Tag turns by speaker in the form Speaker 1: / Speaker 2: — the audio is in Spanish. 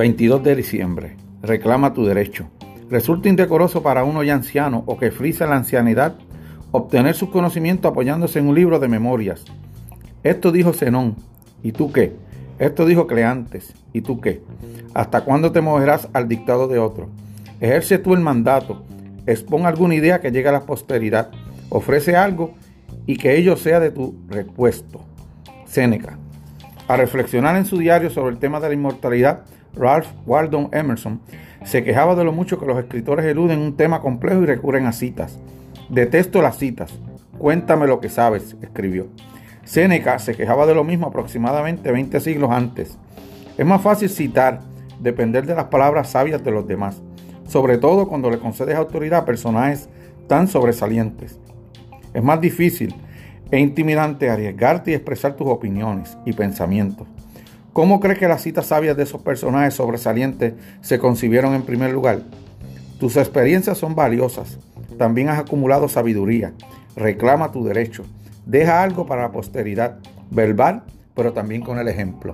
Speaker 1: 22 de diciembre. Reclama tu derecho. Resulta indecoroso para uno ya anciano o que frisa la ancianidad obtener sus conocimientos apoyándose en un libro de memorias. Esto dijo Zenón, ¿y tú qué? Esto dijo Cleantes, ¿y tú qué? ¿Hasta cuándo te moverás al dictado de otro? Ejerce tú el mandato, expon alguna idea que llegue a la posteridad, ofrece algo y que ello sea de tu repuesto. Séneca. A reflexionar en su diario sobre el tema de la inmortalidad, Ralph Waldo Emerson se quejaba de lo mucho que los escritores eluden un tema complejo y recurren a citas. Detesto las citas. Cuéntame lo que sabes, escribió. Séneca se quejaba de lo mismo aproximadamente 20 siglos antes. Es más fácil citar, depender de las palabras sabias de los demás, sobre todo cuando le concedes autoridad a personajes tan sobresalientes. Es más difícil e intimidante arriesgarte y expresar tus opiniones y pensamientos. ¿Cómo crees que las citas sabias de esos personajes sobresalientes se concibieron en primer lugar? Tus experiencias son valiosas. También has acumulado sabiduría. Reclama tu derecho. Deja algo para la posteridad, verbal, pero también con el ejemplo.